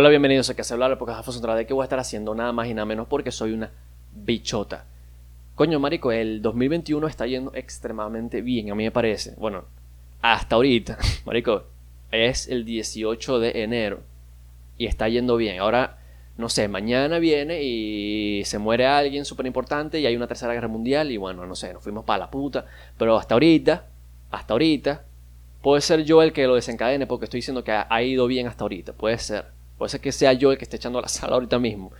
Hola, bienvenidos a Que se habla porque Alfonso Andrade que voy a estar haciendo nada más y nada menos porque soy una bichota. Coño, marico, el 2021 está yendo extremadamente bien, a mí me parece. Bueno, hasta ahorita, marico, es el 18 de enero y está yendo bien. Ahora, no sé, mañana viene y se muere alguien súper importante y hay una tercera guerra mundial y bueno, no sé, nos fuimos para la puta. Pero hasta ahorita, hasta ahorita, puede ser yo el que lo desencadene porque estoy diciendo que ha ido bien hasta ahorita. Puede ser. Puede ser que sea yo el que esté echando la sala ahorita mismo.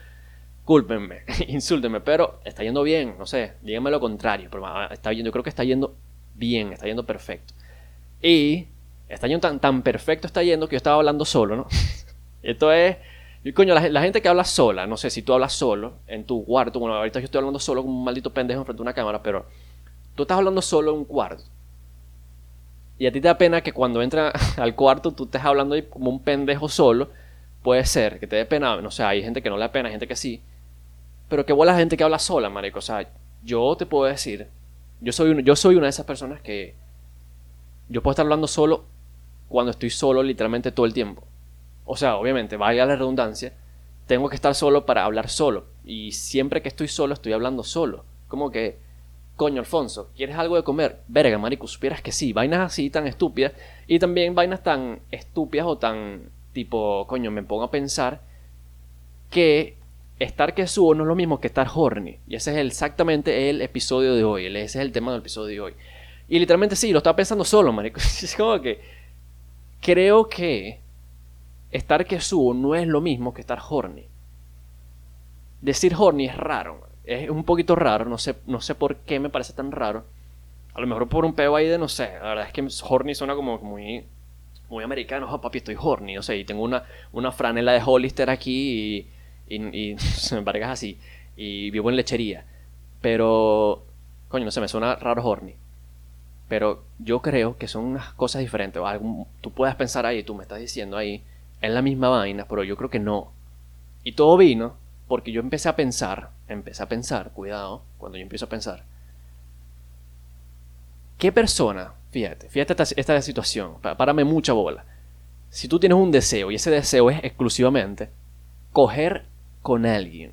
Cúlpenme, insúltenme, pero está yendo bien, no sé, díganme lo contrario, pero ah, está yendo, yo creo que está yendo bien, está yendo perfecto. Y está yendo tan, tan perfecto, está yendo que yo estaba hablando solo, ¿no? Esto es, coño, la, gente que habla sola, no sé si tú hablas solo en tu cuarto, bueno, ahorita yo estoy hablando solo como un maldito pendejo enfrente de una cámara, pero tú estás hablando solo en un cuarto. Y a ti te da pena que cuando entra al cuarto tú estés hablando ahí como un pendejo solo Puede ser que te dé pena, no sé, hay gente que no le da pena, hay gente que sí. Pero qué buena gente que habla sola, marico. O sea, yo te puedo decir, yo soy, yo soy una de esas personas que yo puedo estar hablando solo cuando estoy solo literalmente todo el tiempo. O sea, obviamente, vaya la redundancia, tengo que estar solo para hablar solo. Y siempre que estoy solo, estoy hablando solo. Como que, coño, Alfonso, ¿quieres algo de comer? Verga, marico, supieras que sí. Vainas así tan estúpidas. Y también vainas tan estúpidas o tan tipo, coño, me pongo a pensar que estar que subo no es lo mismo que estar horny. Y ese es exactamente el episodio de hoy. Ese es el tema del episodio de hoy. Y literalmente sí, lo estaba pensando solo, marico. Es como que creo que estar que subo no es lo mismo que estar horny. Decir horny es raro. Es un poquito raro. No sé, no sé por qué me parece tan raro. A lo mejor por un peo ahí de no sé. La verdad es que horny suena como muy muy americano, oh, papi, estoy horny, o sea, y tengo una, una franela de Hollister aquí y, y, y me así, y vivo en lechería. Pero, coño, no sé, me suena raro horny. Pero yo creo que son unas cosas diferentes. tú puedes pensar ahí, tú me estás diciendo ahí, es la misma vaina, pero yo creo que no. Y todo vino porque yo empecé a pensar, empecé a pensar, cuidado, cuando yo empiezo a pensar, ¿qué persona Fíjate, fíjate esta, situación. Párame mucha bola. Si tú tienes un deseo y ese deseo es exclusivamente coger con alguien,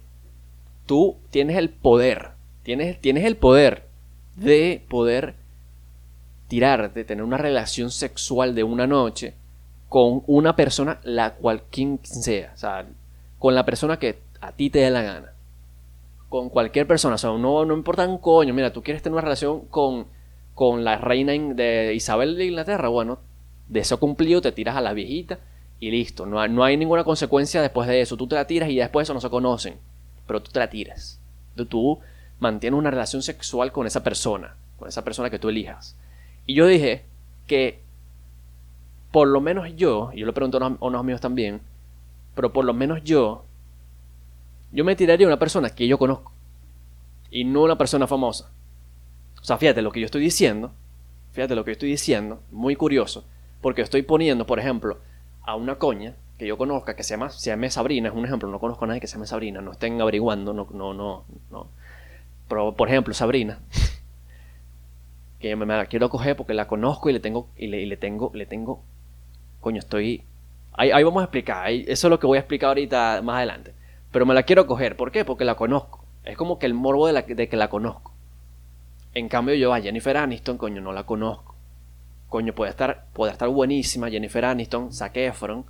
tú tienes el poder, tienes, tienes el poder de poder tirar, de tener una relación sexual de una noche con una persona, la cual quien sea, o sea, con la persona que a ti te dé la gana. Con cualquier persona, o sea, no, no importa un coño, mira, tú quieres tener una relación con con la reina de Isabel de Inglaterra, bueno, de eso cumplido te tiras a la viejita y listo. No, no hay ninguna consecuencia después de eso. Tú te la tiras y después de eso no se conocen. Pero tú te la tiras. Tú mantienes una relación sexual con esa persona, con esa persona que tú elijas. Y yo dije que por lo menos yo, y yo le pregunto a unos, amigos también, pero por lo menos yo, yo me tiraría a una persona que yo conozco y no una persona famosa. O sea, fíjate lo que yo estoy diciendo, fíjate lo que yo estoy diciendo, muy curioso, porque estoy poniendo, por ejemplo, a una coña que yo conozca que se llama, se llame Sabrina, es un ejemplo, no conozco a nadie que se llame Sabrina, no estén averiguando, no, no, no, no. Pero, por ejemplo, Sabrina, que me, la quiero coger porque la conozco y le tengo, y le, tengo, le tengo, coño, estoy... Ahí, ahí vamos a explicar, eso es lo que voy a explicar ahorita más adelante. Pero me la quiero coger, ¿por qué? Porque la conozco. Es como que el morbo de, la, de que la conozco. En cambio yo a Jennifer Aniston, coño, no la conozco. Coño, puede estar, puede estar buenísima Jennifer Aniston, Zac Efron,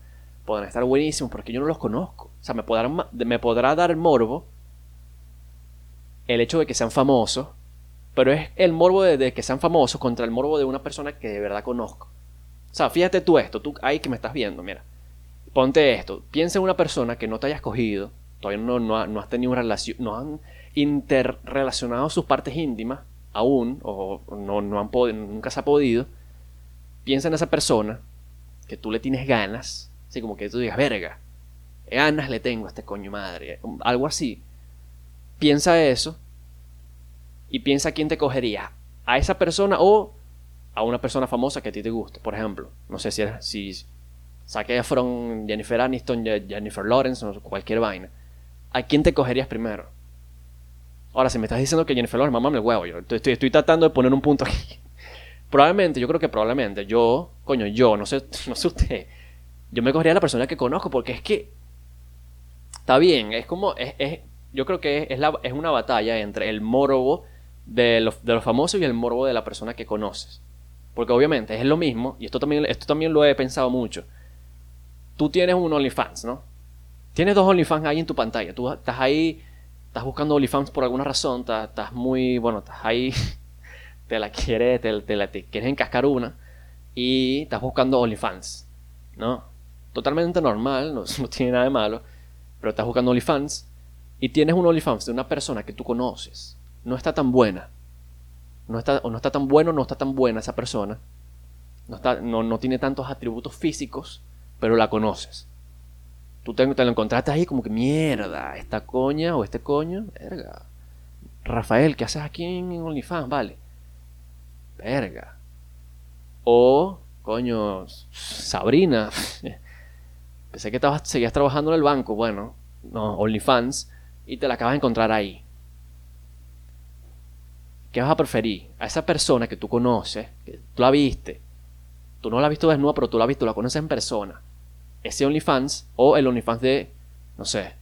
pueden estar buenísimos porque yo no los conozco. O sea, me podrá, me podrá dar morbo el hecho de que sean famosos, pero es el morbo de, que sean famosos contra el morbo de una persona que de verdad conozco. O sea, fíjate tú esto, tú ahí que me estás viendo, mira. Ponte esto, piensa en una persona que no te hayas cogido, todavía no, no, no has tenido una relación, no han interrelacionado sus partes íntimas aún, o no, no han nunca se ha podido, piensa en esa persona que tú le tienes ganas, así como que tú digas, verga, ganas le tengo a este coño madre, algo así. Piensa eso y piensa quién te cogería, a esa persona o a una persona famosa que a ti te guste, por ejemplo. No sé si, si saqué Efron, Jennifer Aniston, Jennifer Lawrence, o cualquier vaina. ¿A quién te cogerías primero? Ahora, si me estás diciendo que Jennifer Lawrence, mamá, me huevo. Yo estoy, estoy, tratando de poner un punto aquí. Probablemente, yo creo que probablemente yo, coño, yo, no sé, no sé usted, yo me cogería a la persona que conozco porque es que Está bien, es como, es, yo creo que es, es una batalla entre el morbo de los, de los famosos y el morbo de la persona que conoces. Porque obviamente es lo mismo, y esto también, esto también lo he pensado mucho. Tú tienes un OnlyFans, ¿no? Tienes dos OnlyFans ahí en tu pantalla. Tú estás ahí, estás buscando OnlyFans por alguna razón, estás, muy, bueno, estás ahí, te la quieres, te, la, quieres encascar una, y estás buscando OnlyFans, ¿no? Totalmente normal, no, no tiene nada de malo, pero estás buscando OnlyFans, y tienes un OnlyFans de una persona que tú conoces, no está tan buena, no está, o no está tan bueno, no está tan buena esa persona, no, está, no, no tiene tantos atributos físicos, pero la conoces. Tú te, te lo encontraste ahí como que mierda, esta coña o este coño, verga. Rafael, ¿qué haces aquí en OnlyFans? Vale. Verga. O, coño, Sabrina. Pensé que estabas, seguías trabajando en el banco. Bueno, no, OnlyFans. Y te la acabas de encontrar ahí. ¿Qué vas a preferir? A esa persona que tú conoces, que tú la viste. Tú no la has visto desnuda, pero tú la has visto, la conoces en persona. Ese OnlyFans o el OnlyFans de, no sé,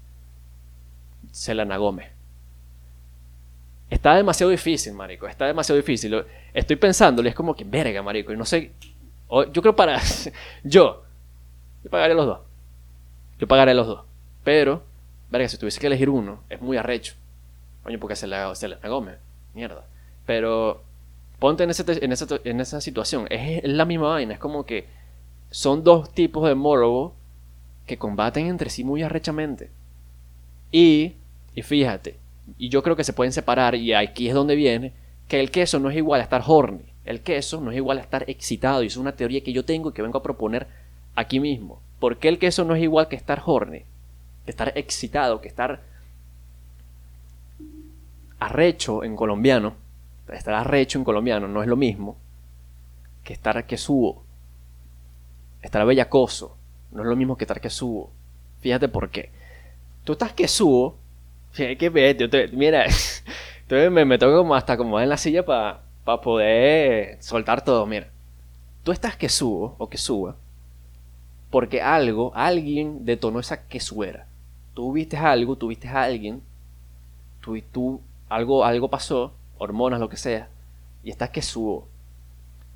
Selena Gómez. Está demasiado difícil, marico. Está demasiado difícil. Estoy pensándole, es como que verga, marico. Y no sé. Yo creo para. yo. Yo pagaré los dos. Yo pagaré los dos. Pero, verga, si tuviese que elegir uno, es muy arrecho. Coño, porque se la, se la. Mierda. Pero, ponte en, ese en, esa, en esa situación. Es, es la misma vaina. Es como que son dos tipos de morbo que combaten entre sí muy arrechamente. Y, y fíjate, y yo creo que se pueden separar, y aquí es donde viene, que el queso no es igual a estar horny. El queso no es igual a estar excitado. Y es una teoría que yo tengo y que vengo a proponer aquí mismo. ¿Por qué el queso no es igual que estar horny? Que estar excitado, que estar arrecho en colombiano. Estar arrecho en colombiano no es lo mismo que estar quesudo. Estar bellacoso no es lo mismo que estar quesudo. Fíjate por qué. Tú estás quesudo. Fíjate que te- mira, entonces me, me como hasta como en la silla para poder soltar todo. Mira, tú estás quesudo o quesúa porque algo, alguien detonó esa quesuera. Tú viste algo, tú viste a alguien, tú, tú algo, algo pasó, hormonas, lo que sea, y estás quesudo.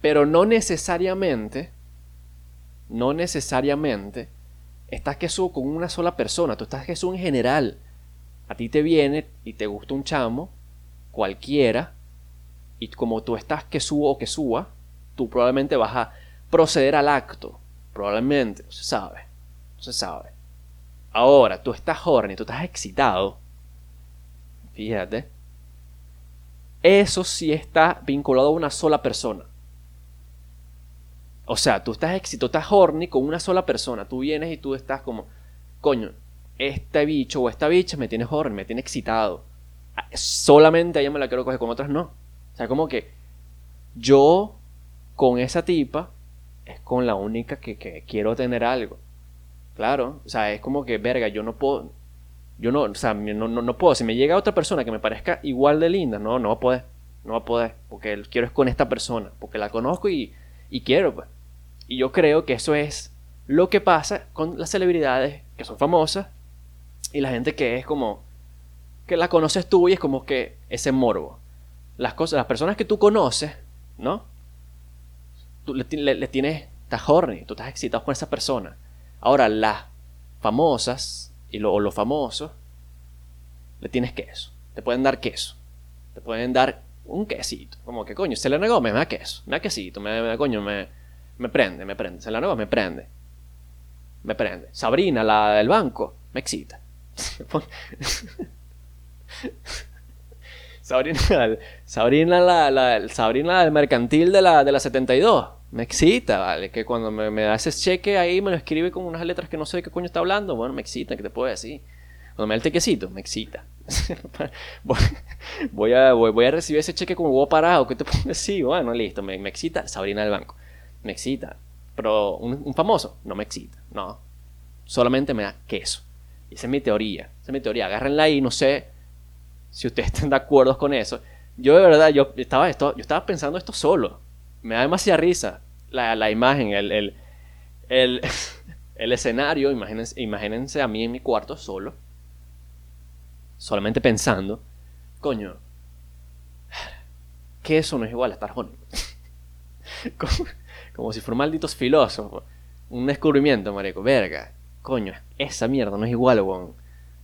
Pero no necesariamente, no necesariamente estás quesudo con una sola persona, tú estás quesudo en general. A ti te viene y te gusta un chamo, cualquiera, y como tú estás quesudo o quesúa, tú probablemente vas a proceder al acto. Probablemente, no se sabe. No se sabe. Ahora, tú estás horny, tú estás excitado. Fíjate. Eso sí está vinculado a una sola persona. O sea, tú estás excitado, estás horny con una sola persona. Tú vienes y tú estás como, coño, este bicho o esta bicha me tiene horny, me tiene excitado. Ah, Solamente a ella me la quiero coger, con otras no. O sea, como que yo con esa tipa es con la única que, quiero tener algo. Claro, o sea, es como que, verga, yo no puedo, yo no, o sea, no, no, no puedo, si me llega otra persona que me parezca igual de linda, no, no va a poder, no va a poder, porque quiero es con esta persona, porque la conozco y, y quiero, pues. Y yo creo que eso es lo que pasa con las celebridades que son famosas y la gente que es como, que la conoces tú y es como que ese morbo. Las cosas, las personas que tú conoces, ¿no? Tú le, le- le tienes, estás horny, tú estás excitado con esa persona. Ahora, las famosas y lo- o los famosos, le tienes queso. Te pueden dar queso. Te pueden dar un quesito. Como que, coño, Selena Gómez me da queso. Me da quesito. Me, me- coño, me, me prende, me prende. Selena Gómez me prende. Me prende. Sabrina, la del banco, me excita. Sabrina, Sabrina, la, la- Sabrina del mercantil de la, de la 72. Me excita, ¿vale? Que cuando me, me da ese cheque ahí me lo escribe con unas letras que no sé de qué coño está hablando. Bueno, me excita, ¿qué te puedo decir? Cuando me da el tequecito, me excita. voy, a, voy a recibir ese cheque como huevo parado. ¿Qué te puedo decir? Bueno, listo, me, me excita. Sabrina del banco. Me excita. Pero un, famoso no me excita. No. Solamente me da queso. Esa es mi teoría. Esa es mi teoría. Agárrenla ahí, no sé si ustedes están de acuerdo con eso. Yo de verdad, yo estaba, esto, yo estaba pensando esto solo. Me da demasiada risa la, la imagen, el, el, el, escenario. Imagínense, imagínense a mí en mi cuarto solo. solamente pensando, coño, que eso no es igual a estar juntos. como, si fueran malditos filósofos. Un descubrimiento, marico. Verga. Coño, esa mierda no es igual, weón.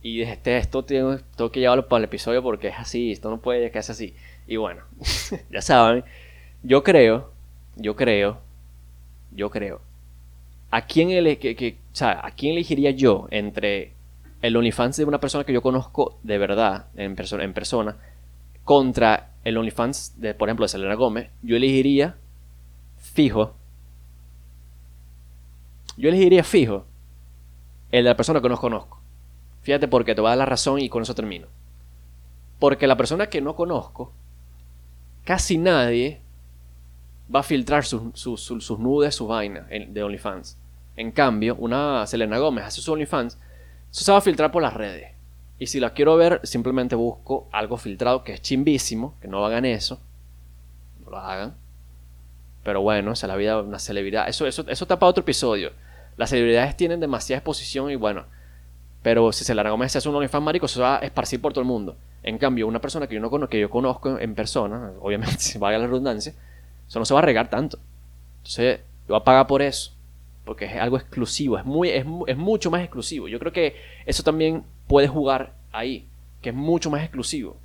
Y este, esto tengo, que llevarlo para el episodio porque es así. Esto no puede que sea así. Y bueno, ya saben. Yo creo, yo creo, yo creo. ¿A quién, que, o sea, ¿A quién elegiría yo entre el OnlyFans de una persona que yo conozco de verdad, en, persona en persona, contra el OnlyFans de, por ejemplo, de Selena Gómez? Yo elegiría fijo. Yo elegiría fijo el de la persona que no conozco. Fíjate porque te voy a dar la razón y con eso termino. Porque la persona que no conozco, casi nadie va a filtrar sus, nudes, sus vainas de OnlyFans. En cambio, una Selena Gómez hace su OnlyFans, eso se va a filtrar por las redes. Y si la quiero ver, simplemente busco algo filtrado que es chimbísimo, que no hagan eso. No lo hagan. Pero bueno, esa es la vida de una celebridad. Eso, eso, eso otro episodio. Las celebridades tienen demasiada exposición y bueno. Pero si Selena Gómez hace un OnlyFans marico, eso va a esparcir por todo el mundo. En cambio, una persona que yo no conozco, que yo conozco en persona, obviamente, valga la redundancia, eso no se va a regar tanto. Entonces, yo voy a pagar por eso. Porque es algo exclusivo, es, muy, es, es mucho más exclusivo. Yo creo que eso también puede jugar ahí, que es mucho más exclusivo.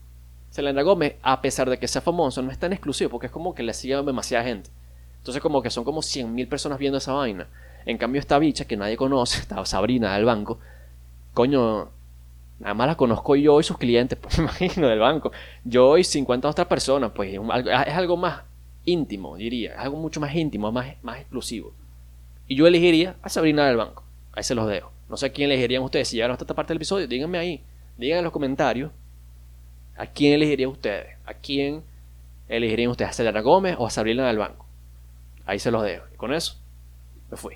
Selena Gómez, a pesar de que sea famoso, no es tan exclusivo porque es como que le sigue demasiada gente. Entonces como que son como 100.000 personas viendo esa vaina. En cambio esta bicha que nadie conoce, esta Sabrina del banco, coño, nada más la conozco yo y sus clientes, pues me imagino, del banco. Yo y 50 otras personas, pues es algo más íntimo, diría. Es algo mucho más íntimo, más, más exclusivo. Y yo elegiría a Sabrina del banco. Ahí se los dejo. No sé a quién elegirían ustedes. Si llegaron hasta esta parte del episodio, díganme ahí. Digan en los comentarios. ¿A quién elegirían ustedes? ¿A quién elegirían ustedes? ¿A Selena Gómez o a Sabrina del banco? Ahí se los dejo. Y con eso, me fui.